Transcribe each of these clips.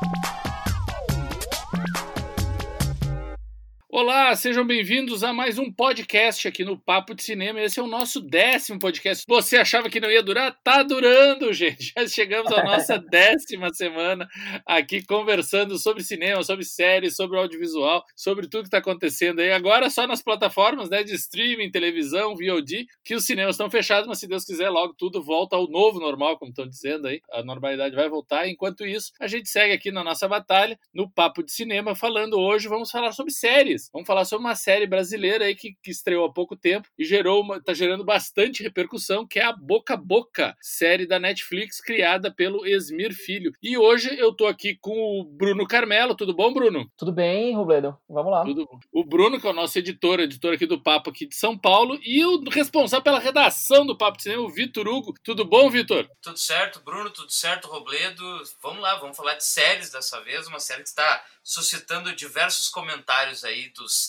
Bye. Olá, sejam bem-vindos a mais um podcast aqui no Papo de Cinema. Esse é o nosso décimo podcast. Você achava que não ia durar? Tá durando, gente. Já chegamos à nossa décima semana aqui conversando sobre cinema, sobre séries, sobre audiovisual, sobre tudo que está acontecendo aí. Agora só nas plataformas né, de streaming, televisão, VOD, que os cinemas estão fechados, mas se Deus quiser, logo tudo volta ao novo normal, como estão dizendo aí. A normalidade vai voltar. Enquanto isso, a gente segue aqui na nossa batalha, no Papo de Cinema, falando hoje, vamos falar sobre séries. Vamos falar sobre uma série brasileira aí que, que estreou há pouco tempo e gerou uma, tá gerando bastante repercussão, que é a Boca a Boca, série da Netflix criada pelo Esmir Filho. E hoje eu tô aqui com o Bruno Carmelo. Tudo bom, Bruno? Tudo bem, Robledo. Vamos lá. Tudo bom. O Bruno, que é o nosso editor, editor aqui do Papo aqui de São Paulo, e o responsável pela redação do Papo de Cinema, o Vitor Hugo. Tudo bom, Vitor? Tudo certo, Bruno, tudo certo, Robledo. Vamos lá, vamos falar de séries dessa vez, uma série que está suscitando diversos comentários aí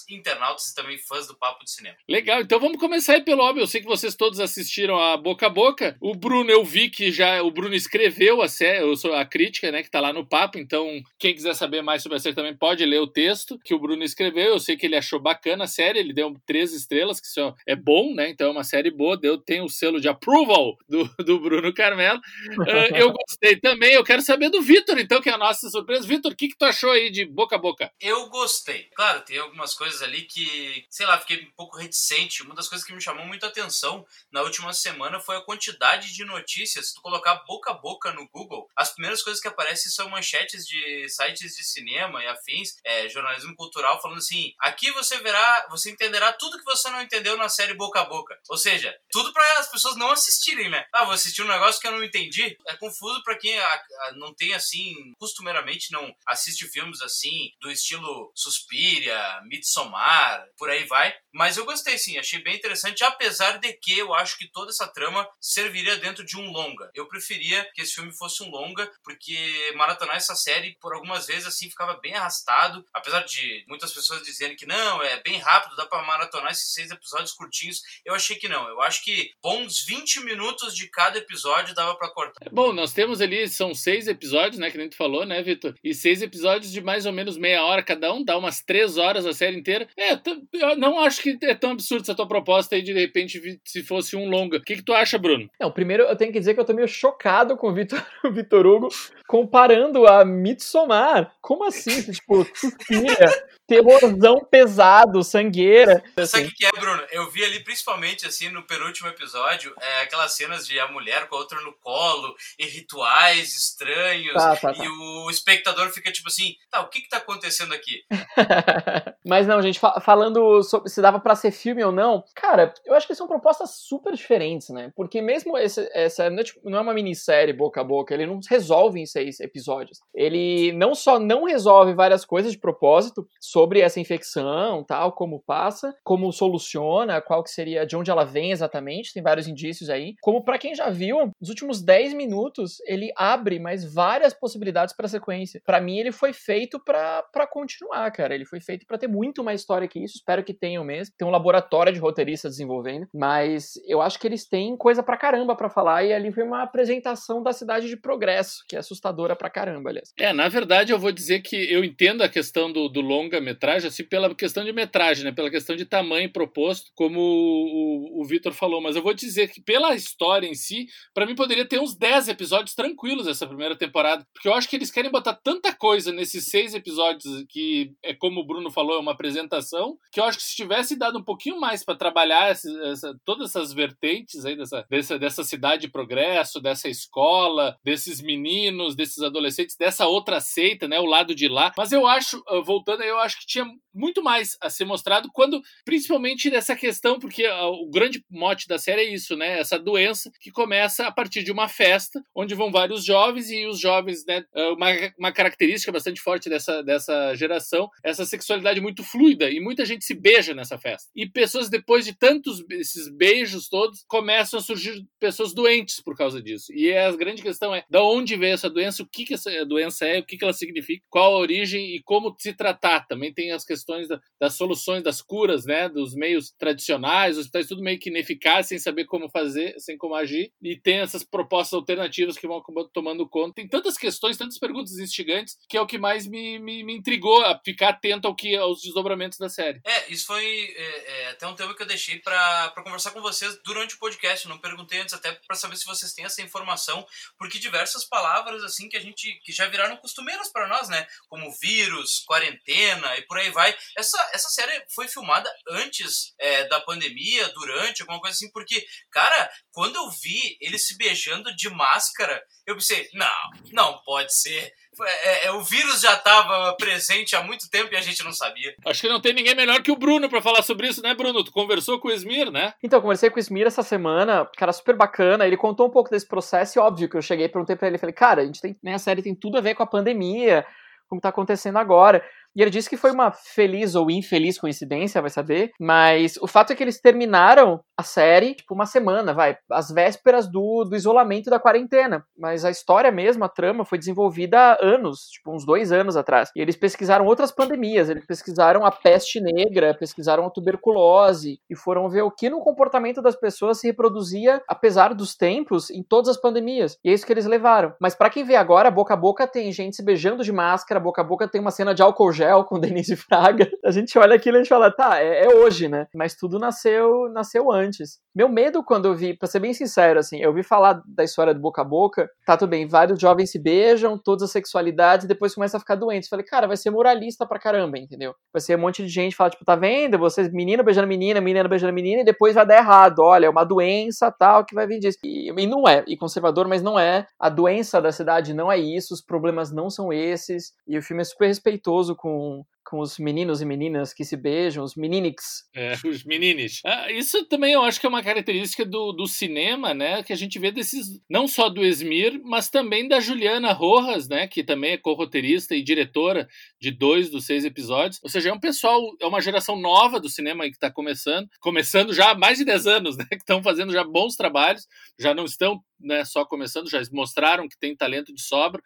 internautas e também fãs do Papo de Cinema. Legal, então vamos começar aí pelo óbvio. Eu sei que vocês todos assistiram a Boca a Boca. O Bruno, eu vi que já o Bruno escreveu a série, a crítica, né, que tá lá no Papo. Então, quem quiser saber mais sobre a série também pode ler o texto que o Bruno escreveu. Eu sei que ele achou bacana a série, ele deu três estrelas, que isso é bom, né? Então é uma série boa. Deu, tem o selo de approval do, do Bruno Carmelo. Uh, eu gostei também. Eu quero saber do Vitor, então, que é a nossa surpresa. Vitor, o que, que tu achou aí de boca a boca? Eu gostei. Claro, tem algumas coisas ali que, sei lá, fiquei um pouco reticente. Uma das coisas que me chamou muito a atenção na última semana foi a quantidade de notícias. Se tu colocar boca a boca no Google, as primeiras coisas que aparecem são manchetes de sites de cinema e afins, é, jornalismo cultural, falando assim: aqui você verá, você entenderá tudo que você não entendeu na série Boca a Boca. Ou seja, tudo para as pessoas não assistirem, né? Ah, vou assistir um negócio que eu não entendi. É confuso para quem a, a, não tem assim, costumeiramente não assiste filmes assim do estilo Suspiria, Midsommar, por aí vai. Mas eu gostei sim, achei bem interessante, apesar de que eu acho que toda essa trama serviria dentro de um longa. Eu preferia que esse filme fosse um longa, porque maratonar essa série por algumas vezes assim ficava bem arrastado, apesar de muitas pessoas dizerem que não, é bem rápido, dá para maratonar esses seis episódios curtinhos. Eu achei que não. Eu acho que bons 20 minutos de cada episódio dava para cortar. Bom, nós temos ali, são seis episódios, né, que nem tu falou, né, Vitor? E seis episódios de mais ou menos meia hora cada um, dá umas três horas a série inteira. É, eu não acho que é tão absurdo essa tua proposta aí de, de repente, se fosse um longa. O que, que tu acha, Bruno? Não, primeiro eu tenho que dizer que eu tô meio chocado com o Vitor, o Vitor Hugo comparando a Midsommar. Como assim? tipo, suspira, terrorzão pesado, sangueira. Sabe o que é, Bruno? Eu vi ali, principalmente, assim, no penúltimo episódio, é, aquelas cenas de a mulher com a outra no colo, e rituais estranhos, tá, tá, tá. e o espectador fica tipo assim, tá, o que que tá acontecendo aqui? Mas não, gente, falando sobre se dava para ser filme ou não, cara, eu acho que são propostas super diferentes, né? Porque mesmo esse, essa não é, tipo, não é uma minissérie boca a boca, ele não resolve em seis episódios. Ele não só não resolve várias coisas de propósito sobre essa infecção, tal, como passa, como soluciona, qual que seria, de onde ela vem exatamente, tem vários indícios aí. Como para quem já viu, nos últimos 10 minutos ele abre mais várias possibilidades para sequência. Para mim ele foi feito para continuar, cara. Ele foi feito para ter muito mais história que isso. Espero que tenham mesmo. Tem um laboratório de roteiristas desenvolvendo, mas eu acho que eles têm coisa pra caramba para falar e ali foi uma apresentação da cidade de progresso, que é assustadora pra caramba, aliás. É, na verdade eu vou dizer que eu entendo a questão do, do longa-metragem, assim, pela questão de metragem, né? Pela questão de tamanho proposto, como o, o, o Vitor falou, mas eu vou dizer que pela história em si, para mim poderia ter uns 10 episódios tranquilos essa primeira temporada, porque eu acho que eles querem botar tanta coisa nesses seis episódios que é como o Bruno falou, é uma apresentação, que eu acho que se tivesse dado um pouquinho mais para trabalhar essa, essa, todas essas vertentes aí dessa, dessa, dessa cidade de progresso, dessa escola, desses meninos, desses adolescentes, dessa outra seita, né, o lado de lá. Mas eu acho, ah, voltando aí, eu acho que tinha muito mais a ser mostrado quando, principalmente nessa questão, porque ah, o grande mote da série é isso, né, essa doença que começa a partir de uma festa, onde vão vários jovens e os jovens, né, ah, uma, uma característica bastante forte dessa, dessa geração, essa sexualidade muito fluida e muita gente se beija nessa festa. E pessoas, depois de tantos esses beijos todos, começam a surgir pessoas doentes por causa disso. E a grande questão é da onde veio essa doença, o que, que essa doença é, o que, que ela significa, qual a origem e como se tratar também também tem as questões da, das soluções, das curas, né? Dos meios tradicionais, os hospitais tudo meio que ineficaz, sem saber como fazer, sem como agir. E tem essas propostas alternativas que vão tomando conta. Tem tantas questões, tantas perguntas instigantes, que é o que mais me, me, me intrigou a ficar atento ao que, aos desdobramentos da série. É, isso foi é, é, até um tema que eu deixei para conversar com vocês durante o podcast. não perguntei antes até para saber se vocês têm essa informação, porque diversas palavras assim que a gente que já viraram costumeiras para nós, né? Como vírus, quarentena e por aí vai. Essa, essa série foi filmada antes é, da pandemia, durante, alguma coisa assim, porque, cara, quando eu vi eles se beijando de máscara, eu pensei, não, não pode ser. É, é, o vírus já estava presente há muito tempo e a gente não sabia. Acho que não tem ninguém melhor que o Bruno para falar sobre isso, né, Bruno? Tu conversou com o Esmir, né? Então, conversei com o Esmir essa semana, cara, super bacana. Ele contou um pouco desse processo e, óbvio, que eu cheguei e perguntei para ele, falei, cara, a gente tem, né, a série tem tudo a ver com a pandemia, como tá acontecendo agora. E ele disse que foi uma feliz ou infeliz coincidência, vai saber. Mas o fato é que eles terminaram a série, tipo, uma semana, vai, às vésperas do, do isolamento da quarentena. Mas a história mesmo, a trama, foi desenvolvida há anos, tipo, uns dois anos atrás. E eles pesquisaram outras pandemias, eles pesquisaram a peste negra, pesquisaram a tuberculose, e foram ver o que no comportamento das pessoas se reproduzia, apesar dos tempos, em todas as pandemias. E é isso que eles levaram. Mas para quem vê agora, boca a boca tem gente se beijando de máscara, boca a boca tem uma cena de álcool gel com Denise Fraga, a gente olha aquilo e a gente fala, tá, é, é, hoje, né? Mas tudo nasceu, nasceu antes. Meu medo quando eu vi, pra ser bem sincero, assim, eu vi falar da história do boca a boca, tá tudo bem, vários jovens se beijam, todas as sexualidades, depois começa a ficar doente. Falei, cara, vai ser moralista pra caramba, entendeu? Vai ser um monte de gente falar, tipo, tá vendo? Vocês, menina beijando menina, menina beijando menina, e depois vai dar errado. Olha, é uma doença tal que vai vir disso. E, e não é, e conservador, mas não é. A doença da cidade não é isso, os problemas não são esses. E o filme é super respeitoso com com, com os meninos e meninas que se beijam, os meninix. É, os menines. Ah, isso também eu acho que é uma característica do, do cinema, né? Que a gente vê desses, não só do Esmir, mas também da Juliana Rojas, né? Que também é co-roteirista e diretora de dois dos seis episódios. Ou seja, é um pessoal, é uma geração nova do cinema que está começando, começando já há mais de 10 anos, né? Que estão fazendo já bons trabalhos, já não estão né, só começando, já mostraram que tem talento de sobra.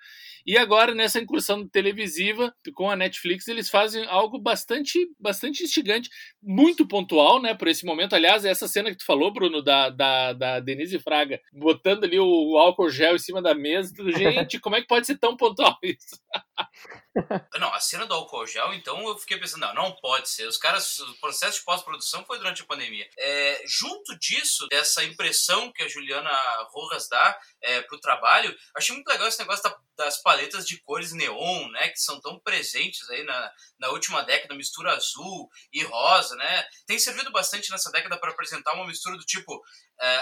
E agora, nessa incursão televisiva com a Netflix, eles fazem algo bastante, bastante instigante, muito pontual, né, por esse momento. Aliás, essa cena que tu falou, Bruno, da, da, da Denise Fraga, botando ali o, o álcool gel em cima da mesa. Gente, como é que pode ser tão pontual isso? Não, a cena do álcool gel, então eu fiquei pensando, não, não pode ser. Os caras, o processo de pós-produção foi durante a pandemia. É, junto disso, dessa impressão que a Juliana Rojas dá é, pro trabalho, achei muito legal esse negócio da, das paletas de cores neon, né, que são tão presentes aí na, na última década, mistura azul e rosa, né? Tem servido bastante nessa década para apresentar uma mistura do tipo,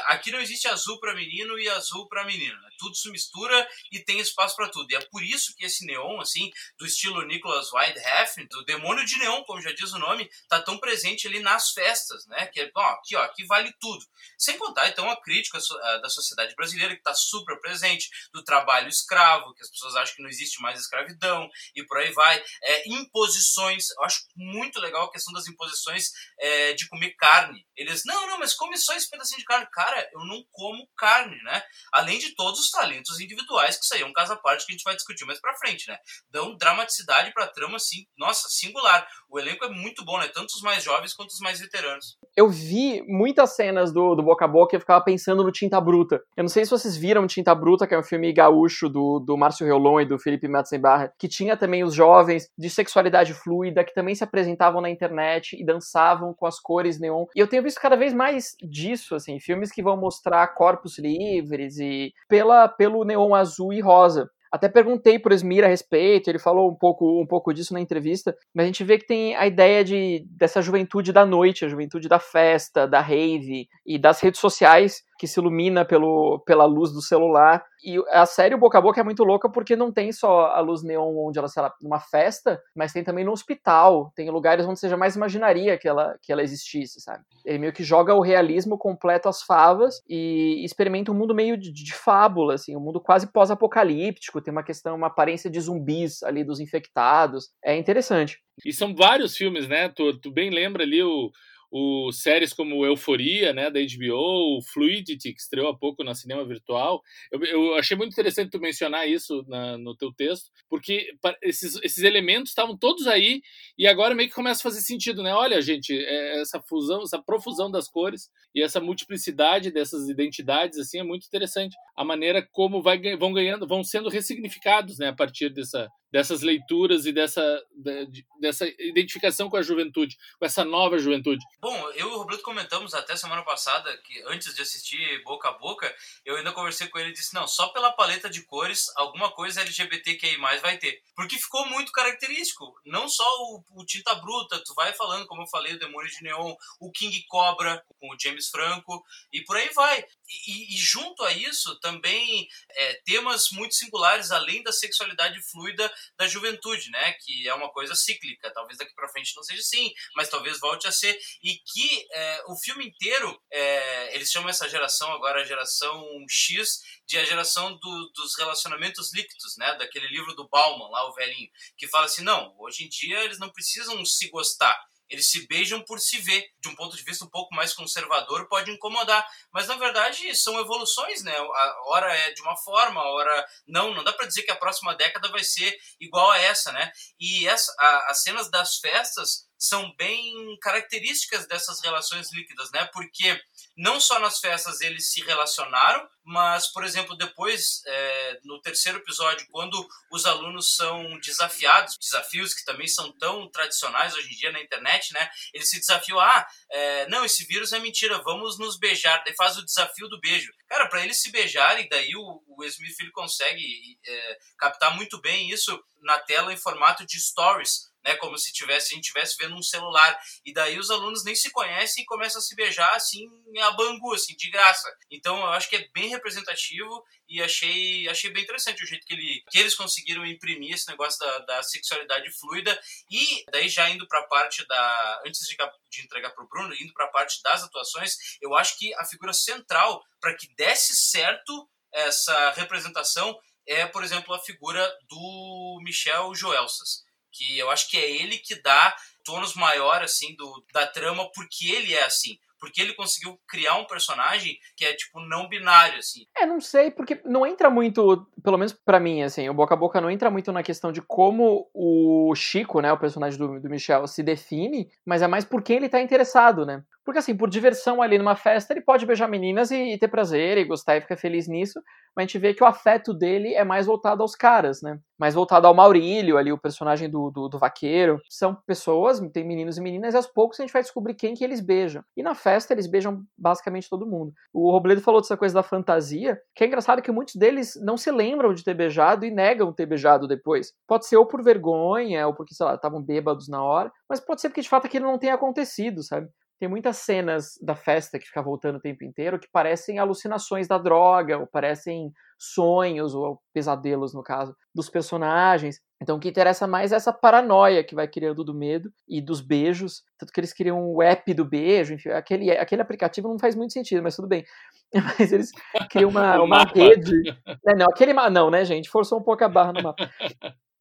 aqui não existe azul para menino e azul para menina, né? tudo se mistura e tem espaço para tudo. E é por isso que esse neon, assim, do estilo Nicholas Windhefn, do demônio de neon, como já diz o nome, tá tão presente ali nas festas, né? Que é, ó, aqui, ó, aqui vale tudo. Sem contar, então, a crítica da sociedade brasileira, que está super presente, do trabalho escravo, que as pessoas acham que não existe mais escravidão, e por aí vai. É, imposições, eu acho muito legal a questão das imposições é, de comer carne. Eles, não, não, mas come só esse pedacinho de carne cara, eu não como carne, né? Além de todos os talentos individuais, que é um caso à parte que a gente vai discutir mais pra frente, né? Dão dramaticidade pra trama, assim, nossa, singular. O elenco é muito bom, né? Tanto os mais jovens quanto os mais veteranos. Eu vi muitas cenas do, do Boca a Boca e eu ficava pensando no Tinta Bruta. Eu não sei se vocês viram Tinta Bruta, que é um filme gaúcho do, do Márcio Reolon e do Felipe Matzenbarra, que tinha também os jovens de sexualidade fluida, que também se apresentavam na internet e dançavam com as cores neon. E eu tenho visto cada vez mais disso, assim, filmes filmes que vão mostrar corpos livres e pela, pelo neon azul e rosa. Até perguntei pro Esmir a respeito, ele falou um pouco, um pouco disso na entrevista, mas a gente vê que tem a ideia de, dessa juventude da noite, a juventude da festa, da rave e das redes sociais que se ilumina pelo, pela luz do celular. E a série Boca a Boca é muito louca porque não tem só a luz neon onde ela, sei lá, numa festa, mas tem também no hospital, tem lugares onde você jamais imaginaria que ela, que ela existisse, sabe? Ele meio que joga o realismo completo às favas e experimenta um mundo meio de, de fábula, assim, um mundo quase pós-apocalíptico, tem uma questão, uma aparência de zumbis ali dos infectados. É interessante. E são vários filmes, né? Tu, tu bem lembra ali o o séries como Euforia, né, da HBO, Fluidity, que estreou há pouco na cinema virtual. Eu, eu achei muito interessante tu mencionar isso na, no teu texto, porque esses, esses elementos estavam todos aí e agora meio que começa a fazer sentido, né? Olha, gente, é, essa fusão, essa profusão das cores e essa multiplicidade dessas identidades, assim, é muito interessante. A maneira como vai, vão ganhando, vão sendo ressignificados, né, a partir dessa, dessas leituras e dessa, dessa identificação com a juventude, com essa nova juventude. Bom, eu e o Roberto comentamos até semana passada que antes de assistir Boca a Boca, eu ainda conversei com ele e disse: não, só pela paleta de cores, alguma coisa LGBTQI vai ter. Porque ficou muito característico. Não só o, o Tinta Bruta, tu vai falando, como eu falei, o Demônio de Neon, o King Cobra, com o James Franco, e por aí vai. E, e junto a isso, também é, temas muito singulares, além da sexualidade fluida da juventude, né? Que é uma coisa cíclica. Talvez daqui para frente não seja assim, mas talvez volte a ser. E que é, o filme inteiro, é, eles chamam essa geração agora a geração X, de a geração do, dos relacionamentos líquidos, né? Daquele livro do Bauman, lá o velhinho, que fala assim: não, hoje em dia eles não precisam se gostar eles se beijam por se ver. De um ponto de vista um pouco mais conservador, pode incomodar. Mas na verdade são evoluções, né? A hora é de uma forma, a hora não. Não dá para dizer que a próxima década vai ser igual a essa, né? E essa, a, as cenas das festas são bem características dessas relações líquidas, né? Porque não só nas festas eles se relacionaram, mas, por exemplo, depois, é, no terceiro episódio, quando os alunos são desafiados, desafios que também são tão tradicionais hoje em dia na internet, né? Eles se desafiam, ah, é, não, esse vírus é mentira, vamos nos beijar. Daí faz o desafio do beijo. Cara, para eles se beijarem, daí o, o Smith consegue é, captar muito bem isso na tela em formato de stories né? Como se tivesse, a gente estivesse vendo um celular. E daí os alunos nem se conhecem e começam a se beijar assim, a bangu, assim, de graça. Então eu acho que é bem representativo e achei, achei bem interessante o jeito que, ele, que eles conseguiram imprimir esse negócio da, da sexualidade fluida. E daí já indo para a parte da. Antes de, de entregar para o Bruno, indo para a parte das atuações, eu acho que a figura central para que desse certo essa representação é, por exemplo, a figura do Michel Joelsas que eu acho que é ele que dá tônus maior assim do, da trama porque ele é assim porque ele conseguiu criar um personagem que é tipo não binário assim. É, não sei, porque não entra muito, pelo menos para mim assim, o boca a boca não entra muito na questão de como o Chico, né, o personagem do, do Michel se define, mas é mais por quem ele tá interessado, né? Porque, assim, por diversão ali numa festa, ele pode beijar meninas e, e, ter prazer e gostar e ficar feliz nisso, mas a gente vê que o afeto dele é mais voltado aos caras, né? Mais voltado ao Maurílio, ali, o personagem do, do, do vaqueiro. São pessoas, tem meninos e meninas, e aos poucos a gente vai descobrir quem que eles beijam. E na festa eles beijam basicamente todo mundo. O Robledo falou dessa coisa da fantasia, que é engraçado que muitos deles não se lembram de ter beijado e negam ter beijado depois. Pode ser ou por vergonha, ou porque, sei lá, estavam bêbados na hora, mas pode ser porque de fato aquilo não tenha acontecido, sabe? Tem muitas cenas da festa que fica voltando o tempo inteiro que parecem alucinações da droga, ou parecem sonhos, ou pesadelos, no caso, dos personagens. Então o que interessa mais é essa paranoia que vai criando do medo e dos beijos. Tanto que eles criam o app do beijo, enfim, aquele, aquele aplicativo não faz muito sentido, mas tudo bem. Mas eles criam uma, uma rede. Não, não, aquele não, né, gente? Forçou um pouco a barra no mapa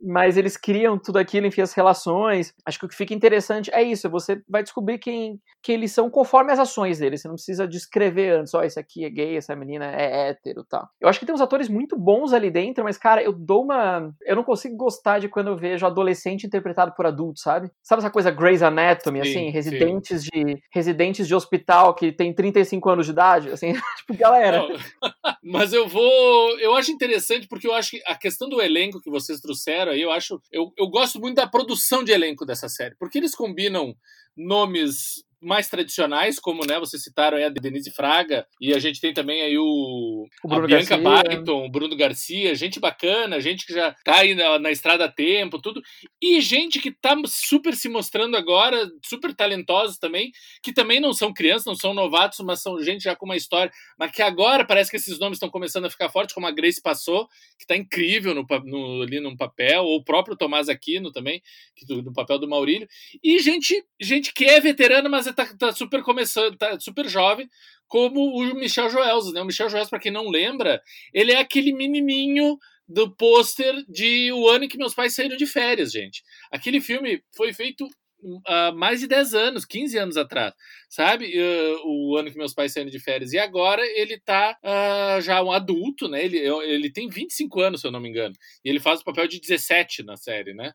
mas eles criam tudo aquilo, enfim, as relações. Acho que o que fica interessante é isso, você vai descobrir quem, quem eles são conforme as ações deles. Você não precisa descrever antes, ó, oh, esse aqui é gay, essa menina é hétero, tá. Eu acho que tem uns atores muito bons ali dentro, mas, cara, eu dou uma... Eu não consigo gostar de quando eu vejo adolescente interpretado por adulto, sabe? Sabe essa coisa Grey's Anatomy, sim, assim, residentes sim. de residentes de hospital que tem 35 anos de idade, assim, tipo, galera. Não, mas eu vou... Eu acho interessante porque eu acho que a questão do elenco que vocês trouxeram aí, eu acho. Eu, eu gosto muito da produção de elenco dessa série, porque eles combinam nomes mais tradicionais, como né, vocês citaram aí a Denise Fraga, e a gente tem também aí o, o a Bianca Barton, o Bruno Garcia, gente bacana, gente que já tá aí na, na estrada há tempo, tudo, e gente que tá super se mostrando agora, super talentosos também, que também não são crianças, não são novatos, mas são gente já com uma história, mas que agora parece que esses nomes estão começando a ficar fortes, como a Grace passou, que tá incrível no, no, ali no papel, ou o próprio Tomás Aquino também, que, no papel do Maurílio, e gente, gente que é veterana, mas tá, tá super começando, tá super jovem, como o Michel Joels, né? O Michel Joels, para quem não lembra, ele é aquele menininho do pôster de O Ano em que Meus Pais Saíram de Férias, gente. Aquele filme foi feito uh, mais de 10 anos, 15 anos atrás, sabe? Uh, o ano que meus pais saíram de férias. E agora ele tá uh, já um adulto, né? Ele, ele tem 25 anos, se eu não me engano. E ele faz o papel de 17 na série, né?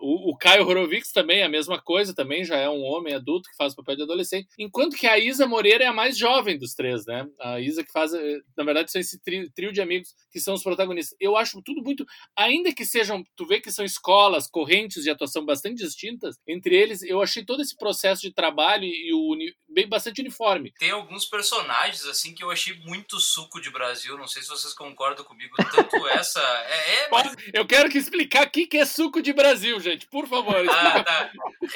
o, o Caio Horowitz também, a mesma coisa, também já é um homem adulto que faz o papel de adolescente. Enquanto que a Isa Moreira é a mais jovem dos três, né? A Isa que faz, eh, na verdade, são esse trio, trio de amigos que são os protagonistas. Eu acho tudo muito, ainda que sejam, tu vê que são escolas, correntes de atuação bastante distintas, entre eles, eu achei todo esse processo de trabalho e o bem bastante uniforme. Tem alguns personagens assim que eu achei muito suco de Brasil, não sei se vocês concordam comigo, tanto essa é, é mas... Eu quero que explicar o que é suco de Brasil, gente, por favor. Ah, tá.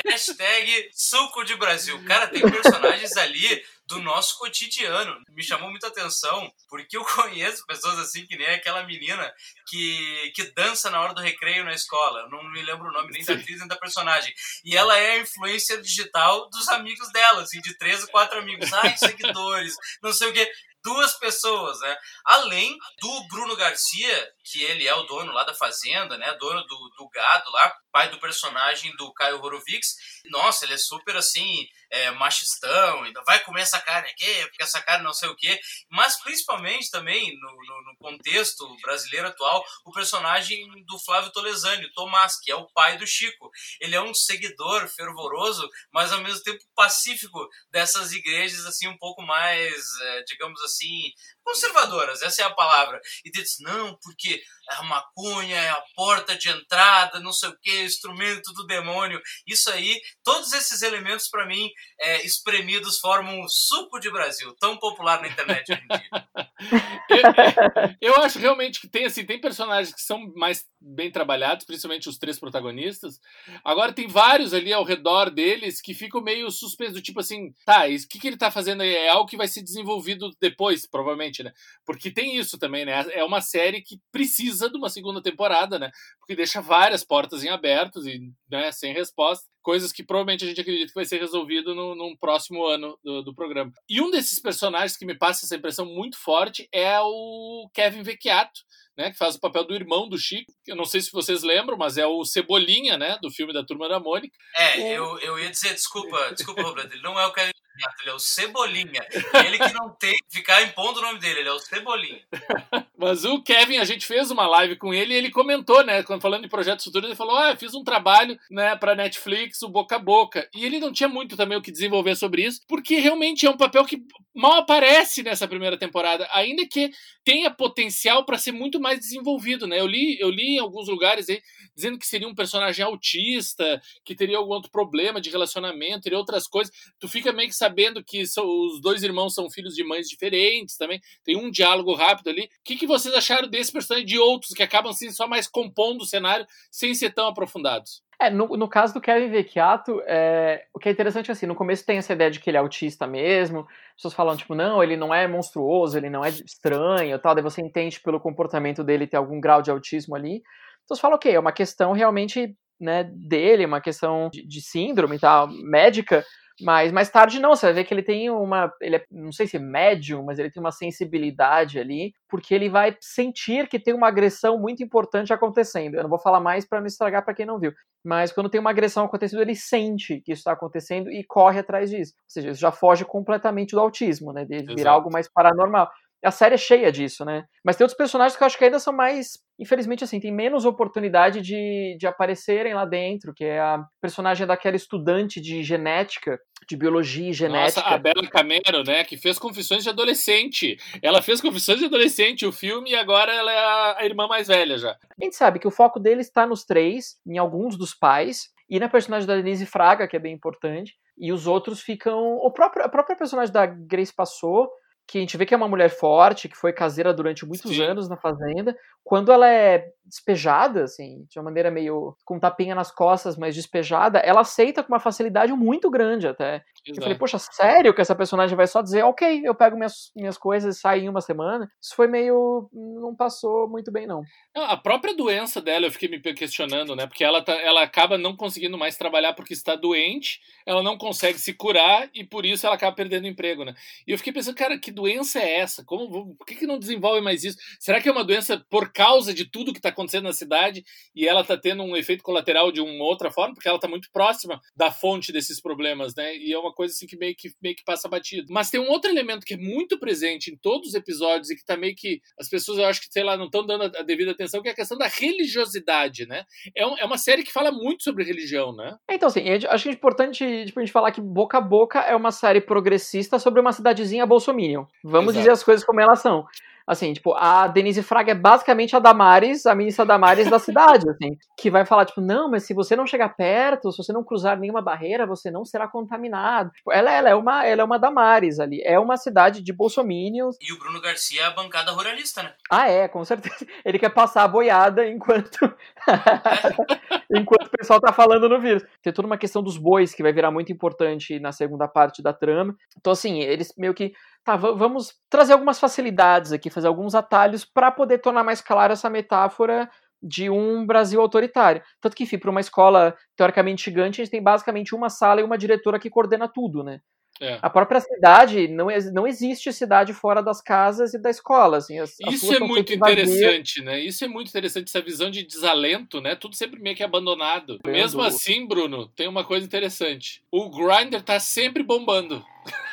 Hashtag suco de Brasil. Cara, tem personagens ali do nosso cotidiano. Me chamou muita atenção, porque eu conheço pessoas assim, que nem aquela menina que, que dança na hora do recreio na escola. não me lembro o nome nem da atriz nem da personagem. E ela é a influência digital dos amigos dela, assim, de três ou quatro amigos. Ai, seguidores, não sei o quê duas pessoas, né? Além do Bruno Garcia, que ele é o dono lá da fazenda, né? Dono do, do gado lá, pai do personagem do Caio Horowitz. Nossa, ele é super assim, é, machistão, então vai comer essa carne aqui, porque essa carne não sei o quê. Mas principalmente também, no, no, no contexto brasileiro atual, o personagem do Flávio Tolesani, o Tomás, que é o pai do Chico. Ele é um seguidor fervoroso, mas ao mesmo tempo pacífico dessas igrejas, assim, um pouco mais, é, digamos assim, conservadoras, essa é a palavra. E diz, não, porque a maconha é a porta de entrada, não sei o que, instrumento do demônio. Isso aí, todos esses elementos, para mim, é, espremidos, formam um suco de Brasil, tão popular na internet hoje em dia. eu, eu, acho realmente que tem assim, tem personagens que são mais bem trabalhados, principalmente os três protagonistas. Agora tem vários ali ao redor deles que ficam meio suspensos, tipo assim, tá, o que, que ele tá fazendo aí? É algo que vai ser desenvolvido depois, provavelmente, né? Porque tem isso também, né? É uma série que precisa de uma segunda temporada, né? Porque deixa várias portas em abertos e né, sem resposta coisas que provavelmente a gente acredita que vai ser resolvido no, num próximo ano do, do, programa. E um desses personagens que me passa essa impressão muito forte é o Kevin Vecchiato, né, que faz o papel do irmão do Chico. Eu não sei se vocês lembram, mas é o Cebolinha, né, do filme da Turma da Mônica. É, o... eu, eu ia dizer, desculpa, desculpa, Roberto, ele não é o Kevin ele é o Cebolinha. Ele que não tem que ficar impondo o nome dele, ele é o Cebolinha. Mas o Kevin, a gente fez uma live com ele e ele comentou, né? Quando falando de projetos futuros, ele falou: Ah, fiz um trabalho né, pra Netflix, o Boca a Boca. E ele não tinha muito também o que desenvolver sobre isso, porque realmente é um papel que mal aparece nessa primeira temporada, ainda que tenha potencial para ser muito mais desenvolvido, né? Eu li, eu li em alguns lugares aí dizendo que seria um personagem autista, que teria algum outro problema de relacionamento, teria outras coisas. Tu fica meio que sabendo que são, os dois irmãos são filhos de mães diferentes também. Tem um diálogo rápido ali. O que, que vocês acharam desse personagem de outros que acabam sendo só mais compondo o cenário sem ser tão aprofundados? É, no, no caso do Kevin Vecchiato, é, o que é interessante assim, no começo tem essa ideia de que ele é autista mesmo, as pessoas falam, tipo, não, ele não é monstruoso, ele não é estranho tal, daí você entende pelo comportamento dele ter algum grau de autismo ali. Então você fala, ok, é uma questão realmente né, dele, uma questão de, de síndrome tal, médica, mas mais tarde não, você vai ver que ele tem uma. Ele é, não sei se é médium, mas ele tem uma sensibilidade ali, porque ele vai sentir que tem uma agressão muito importante acontecendo. Eu não vou falar mais para não estragar para quem não viu. Mas quando tem uma agressão acontecendo, ele sente que isso está acontecendo e corre atrás disso. Ou seja, isso já foge completamente do autismo, né? De virar Exato. algo mais paranormal. A série é cheia disso, né? Mas tem outros personagens que eu acho que ainda são mais. Infelizmente, assim, tem menos oportunidade de, de aparecerem lá dentro, que é a personagem daquela estudante de genética, de biologia e genética. Nossa, a Bela Camero, né? Que fez Confissões de Adolescente. Ela fez Confissões de Adolescente, o filme, e agora ela é a, irmã mais velha já. A gente sabe que o foco dele está nos três, em alguns dos pais, e na personagem da Denise Fraga, que é bem importante. E os outros ficam. O próprio, a própria personagem da Grace Passou que a gente vê que é uma mulher forte, que foi caseira durante muitos Sim. anos na fazenda, quando ela é despejada, assim, de uma maneira meio com tapinha nas costas, mas despejada, ela aceita com uma facilidade muito grande até. Exato. Eu falei, poxa, sério que essa personagem vai só dizer, ok, eu pego minhas, minhas coisas e saio em uma semana? Isso foi meio. não passou muito bem, não. A própria doença dela, eu fiquei me questionando, né? Porque ela, tá, ela acaba não conseguindo mais trabalhar porque está doente, ela não consegue se curar e por isso ela acaba perdendo emprego, né? E eu fiquei pensando, cara, que doença é essa? Como, por que, que não desenvolve mais isso? Será que é uma doença por causa de tudo que está acontecendo na cidade e ela está tendo um efeito colateral de uma outra forma? Porque ela está muito próxima da fonte desses problemas, né? E é uma coisa assim que meio que, meio que passa batido. Mas tem um outro elemento que é muito presente em todos os episódios e que tá meio que as pessoas, eu acho que, sei lá, não estão dando a devida atenção, que é a questão da religiosidade, né? É, um, é uma série que fala muito sobre religião, né? Então, assim, acho que é importante tipo, a gente falar que Boca a Boca é uma série progressista sobre uma cidadezinha bolsominion. Vamos Exato. dizer as coisas como elas são. Assim, tipo, a Denise Fraga é basicamente a Damares, a ministra Damares da cidade, assim, que vai falar, tipo, não, mas se você não chegar perto, se você não cruzar nenhuma barreira, você não será contaminado. Tipo, ela, ela, é uma, ela é uma Damares ali. É uma cidade de bolsomínios. E o Bruno Garcia é a bancada ruralista, né? Ah, é, com certeza. Ele quer passar a boiada enquanto. enquanto o pessoal tá falando no vírus. Tem toda uma questão dos bois que vai virar muito importante na segunda parte da trama. Então, assim, eles meio que tá, vamos trazer algumas facilidades aqui, fazer alguns atalhos para poder tornar mais clara essa metáfora de um Brasil autoritário. Tanto que, enfim, para uma escola teoricamente gigante, a gente tem basicamente uma sala e uma diretora que coordena tudo, né? É. A própria cidade, não, não existe cidade fora das casas e da escola. Assim, as, Isso é muito interessante, né? Isso é muito interessante, essa visão de desalento, né? Tudo sempre meio que abandonado. Mesmo assim, Bruno, tem uma coisa interessante. O Grindr tá sempre bombando.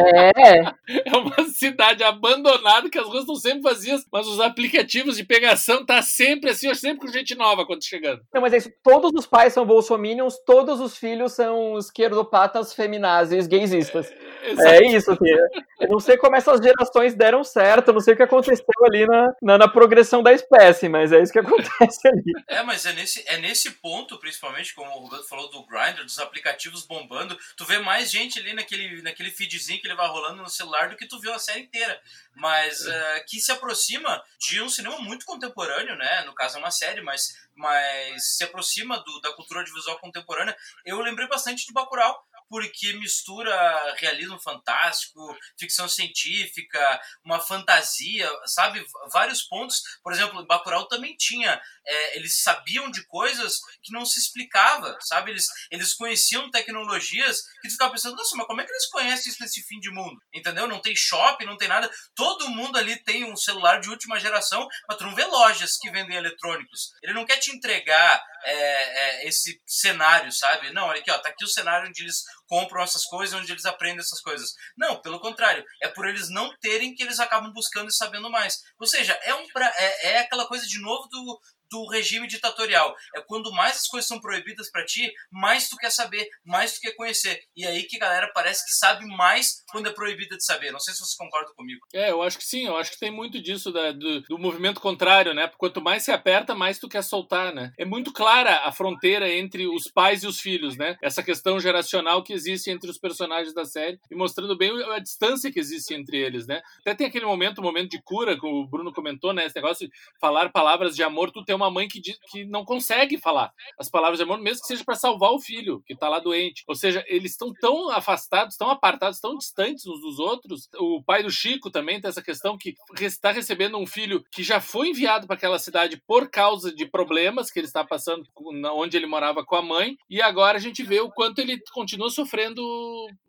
É. É uma cidade abandonada que as ruas estão sempre vazias, mas os aplicativos de pegação tá sempre assim, sempre com gente nova quando chegando. Não, mas é isso. Todos os pais são bolsominions, todos os filhos são esquerdopatas, feminazes, gaysistas. É, é isso, filho. Eu não sei como essas gerações deram certo, não sei o que aconteceu ali na, na, na, progressão da espécie, mas é isso que acontece ali. É, mas é nesse, é nesse ponto, principalmente, como o Roberto falou do Grindr, dos aplicativos bombando, tu vê mais gente ali naquele, naquele feedzinho que ele vai rolando no celular do que tu viu a série inteira. Mas uh, que se aproxima de um cinema muito contemporâneo, né? No caso é uma série, mas, mas se aproxima do, da cultura audiovisual contemporânea. Eu lembrei bastante de Bacurau, porque mistura realismo fantástico, ficção científica, uma fantasia, sabe? Vários pontos. Por exemplo, Bacurau também tinha. É, eles sabiam de coisas que não se explicava, sabe? Eles, eles conheciam tecnologias que tu ficava pensando, nossa, mas como é que eles conhecem isso nesse fim de mundo? Entendeu? Não tem shopping, não tem nada. Todo mundo ali tem um celular de última geração, mas tu não vê lojas que vendem eletrônicos. Ele não quer te entregar é, é, esse cenário, sabe? Não, olha aqui, ó, tá aqui o cenário onde eles compram essas coisas, onde eles aprendem essas coisas. Não, pelo contrário, é por eles não terem que eles acabam buscando e sabendo mais. Ou seja, é, um, é, é aquela coisa de novo do, do regime ditatorial. É quando mais as coisas são proibidas para ti, mais tu quer saber, mais tu quer conhecer. E aí que a galera parece que sabe mais quando é proibida de saber. Não sei se você concorda comigo. É, eu acho que sim. Eu acho que tem muito disso da, do, do, movimento contrário, né? Quanto mais se aperta, mais tu quer soltar, né? É muito clara a fronteira entre os pais e os filhos, né? Essa questão geracional que existe entre os personagens da série e mostrando bem a distância que existe entre eles, né? Até tem aquele momento, o momento de cura, que o Bruno comentou, né? Esse negócio de falar palavras de amor, tu tem uma mãe que, diz, que não consegue falar as palavras de amor, mesmo que seja para salvar o filho que está lá doente. Ou seja, eles estão tão afastados, tão apartados, tão distantes uns dos outros. O pai do Chico também tem essa questão que está recebendo um filho que já foi enviado para aquela cidade por causa de problemas que ele está passando onde ele morava com a mãe, e agora a gente vê o quanto ele continua sofrendo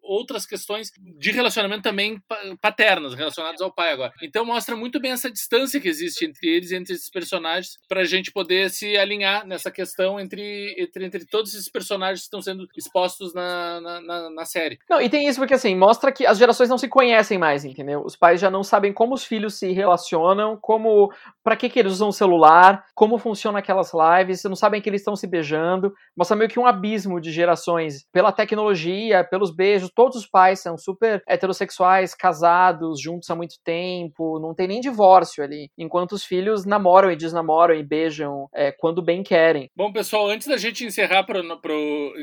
outras questões de relacionamento também paternas, relacionadas ao pai agora. Então mostra muito bem essa distância que existe entre eles, entre esses personagens, para a gente poder se alinhar nessa questão entre, entre, entre todos esses personagens que estão sendo expostos na, na, na, série. Não, e tem isso porque assim, mostra que as gerações não se conhecem mais, entendeu? Os pais já não sabem como os filhos se relacionam, como para que, que eles usam o celular, como funciona aquelas lives, não sabem que eles estão se beijando. Mostra meio que um abismo de gerações pela tecnologia, pelos beijos, todos os pais são super heterossexuais, casados, juntos há muito tempo, não tem nem divórcio ali. Enquanto os filhos namoram e desnamoram e beijam é, quando bem querem. Bom, pessoal, antes da gente encerrar, para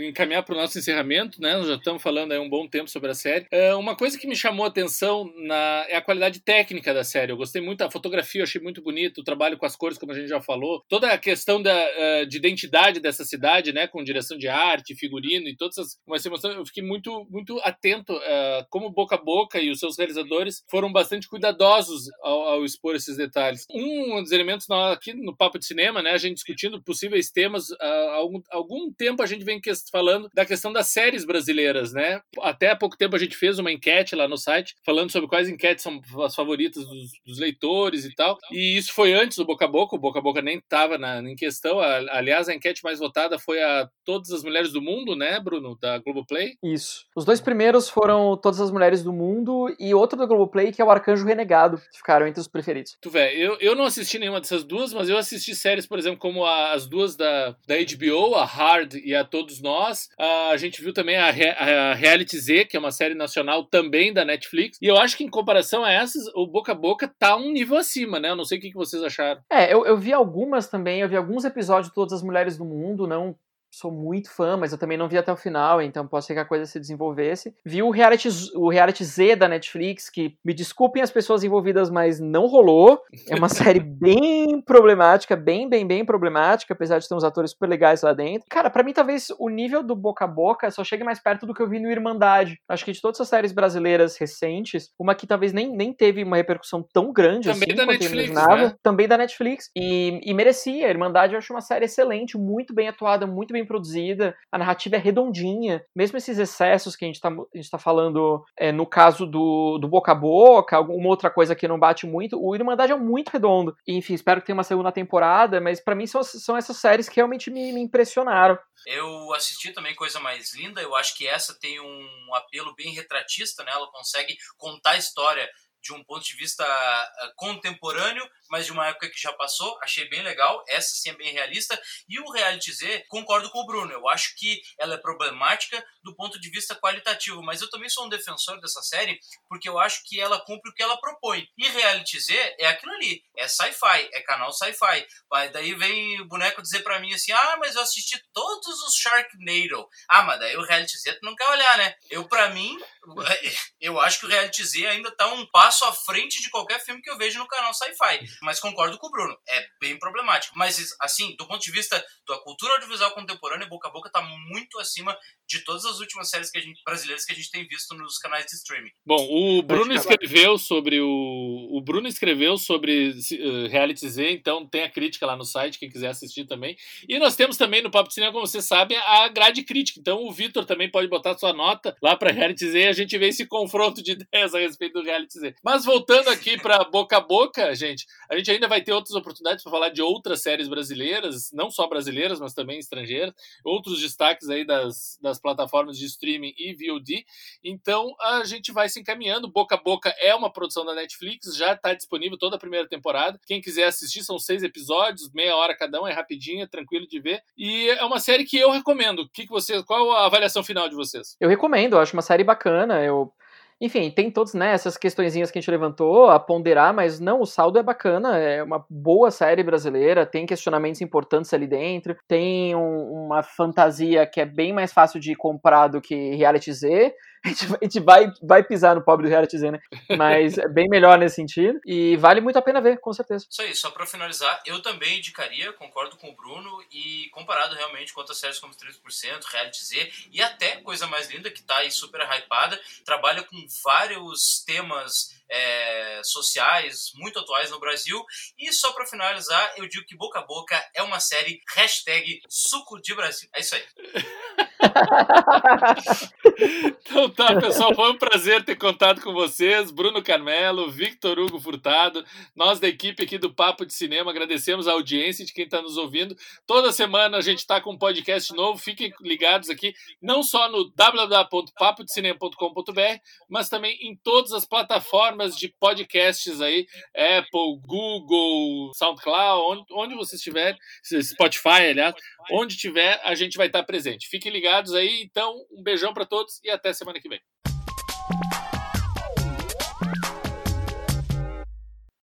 encaminhar para o nosso encerramento, né? Nós já estamos falando aí um bom tempo sobre a série. É, uma coisa que me chamou a atenção na, é a qualidade técnica da série. Eu gostei muito da fotografia, achei muito bonito, o trabalho com as cores, como a gente já falou, toda a questão da, uh, de identidade dessa cidade, né, com direção de arte, figurino e todas essas emoção, eu fiquei muito muito atento uh, como Boca a Boca e os seus realizadores foram bastante cuidadosos ao, ao expor esses detalhes. Um dos elementos aqui no papo de cinema, né, a gente discutindo possíveis temas, uh, algum, algum tempo a gente vem falando da questão das séries brasileiras, né? Até há pouco tempo a gente fez uma enquete lá no site falando sobre quais enquetes são as favoritas dos, dos leitores e tal. E isso foi antes do Boca a Boca, o Boca a Boca nem estava em questão. Aliás, a enquete mais votada foi a Todas as Mulheres do Mundo, né, Bruno, da Globoplay? Isso. Os dois primeiros foram Todas as Mulheres do Mundo e outro da Globoplay que é o Arcanjo Renegado, que ficaram entre os preferidos. Tu vê, eu, eu não assisti nenhuma dessas duas, mas eu assisti séries, por exemplo, como a, as duas da, da HBO, a Hard e a Todos Nós. a gente viu também a, a Reality Z, que é uma série nacional também da Netflix. E eu acho que em comparação a essas, o Boca a Boca tá um nível acima, né? Eu não sei o que vocês acharam. É, eu, eu vi algumas também, eu vi alguns episódios de Todas as Mulheres do Mundo, não sou muito fã, mas eu também não vi até o final, então pode ser que a coisa se desenvolvesse. Vi o reality, o reality Z da Netflix, que me desculpem as pessoas envolvidas, mas não rolou. É uma série bem problemática, bem, bem, bem problemática, apesar de ter uns atores super legais lá dentro. Cara, para mim talvez o nível do boca a boca só chegue mais perto do que eu vi no Irmandade. Acho que de todas as séries brasileiras recentes, uma que talvez nem, nem teve uma repercussão tão grande também assim, da Netflix, né? também da Netflix, e, e merecia. A Irmandade eu acho uma série excelente, muito bem atuada, muito bem bem produzida, a narrativa é redondinha. Mesmo esses excessos que a gente está tá falando é, no caso do, do boca a boca, alguma outra coisa que não bate muito, o Irmandade é muito redondo. E, enfim, espero que tenha uma segunda temporada, mas para mim são, são essas séries que realmente me, me impressionaram. Eu assisti também Coisa Mais Linda, eu acho que essa tem um apelo bem retratista, né? Ela consegue contar a história de um ponto de vista uh, contemporâneo, mas de uma época que já passou. Achei bem legal. Essa sim é bem realista. E o Reality Z, concordo com o Bruno. Eu acho que ela é problemática do ponto de vista qualitativo, mas eu também sou um defensor dessa série porque eu acho que ela cumpre o que ela propõe. E Reality Z é aquilo ali. É sci-fi, é canal sci-fi. Daí vem o boneco dizer para mim assim: ah, mas eu assisti todos os Sharknado. Ah, mas daí o Reality Z tu não quer olhar, né? Eu, para mim, eu acho que o Reality Z ainda tá um passo à frente de qualquer filme que eu vejo no canal Sci-Fi. Mas concordo com o Bruno, é bem problemático. Mas, assim, do ponto de vista da cultura audiovisual contemporânea, Boca a Boca tá muito acima de todas as últimas séries que a gente, brasileiras que a gente tem visto nos canais de streaming. Bom, o Bruno escreveu sobre o. O Bruno escreveu sobre uh, Reality Z, então tem a crítica lá no site, quem quiser assistir também. E nós temos também no Papo de Cinema, como vocês sabem, a grade crítica. Então o Vitor também pode botar sua nota lá para Reality Z e a gente vê esse confronto de ideias a respeito do Reality Z. Mas voltando aqui para boca a boca, gente, a gente ainda vai ter outras oportunidades para falar de outras séries brasileiras, não só brasileiras, mas também estrangeiras, outros destaques aí das, das plataformas de streaming e VOD. Então a gente vai se encaminhando. Boca a Boca é uma produção da Netflix, já está disponível toda a primeira temporada. Quem quiser assistir, são seis episódios, meia hora cada um, é rapidinho, é tranquilo de ver. E é uma série que eu recomendo. Que que você, qual a avaliação final de vocês? Eu recomendo, eu acho uma série bacana. Eu enfim, tem todas né, essas questõezinhas que a gente levantou a ponderar, mas não, o saldo é bacana, é uma boa série brasileira, tem questionamentos importantes ali dentro, tem um, uma fantasia que é bem mais fácil de comprar do que reality Z, a gente, a gente vai, vai pisar no pobre do reality Z, né? Mas é bem melhor nesse sentido. E vale muito a pena ver, com certeza. Isso aí, só pra finalizar, eu também indicaria, concordo com o Bruno, e comparado realmente com outras séries como 30%, Reality Z, e até Coisa Mais Linda, que tá aí super hypada, trabalha com vários temas é, sociais muito atuais no Brasil. E só para finalizar, eu digo que Boca a Boca é uma série hashtag suco de Brasil. É isso aí. então tá, pessoal, foi um prazer ter contado com vocês. Bruno Carmelo, Victor Hugo Furtado, nós da equipe aqui do Papo de Cinema, agradecemos a audiência de quem está nos ouvindo. Toda semana a gente está com um podcast novo, fiquem ligados aqui, não só no www.papodecinema.com.br, mas também em todas as plataformas de podcasts aí, Apple, Google, SoundCloud, onde, onde você estiver, Spotify, aliás, onde tiver, a gente vai estar presente. Fiquem ligados aí, então, um beijão para todos e até semana que vem.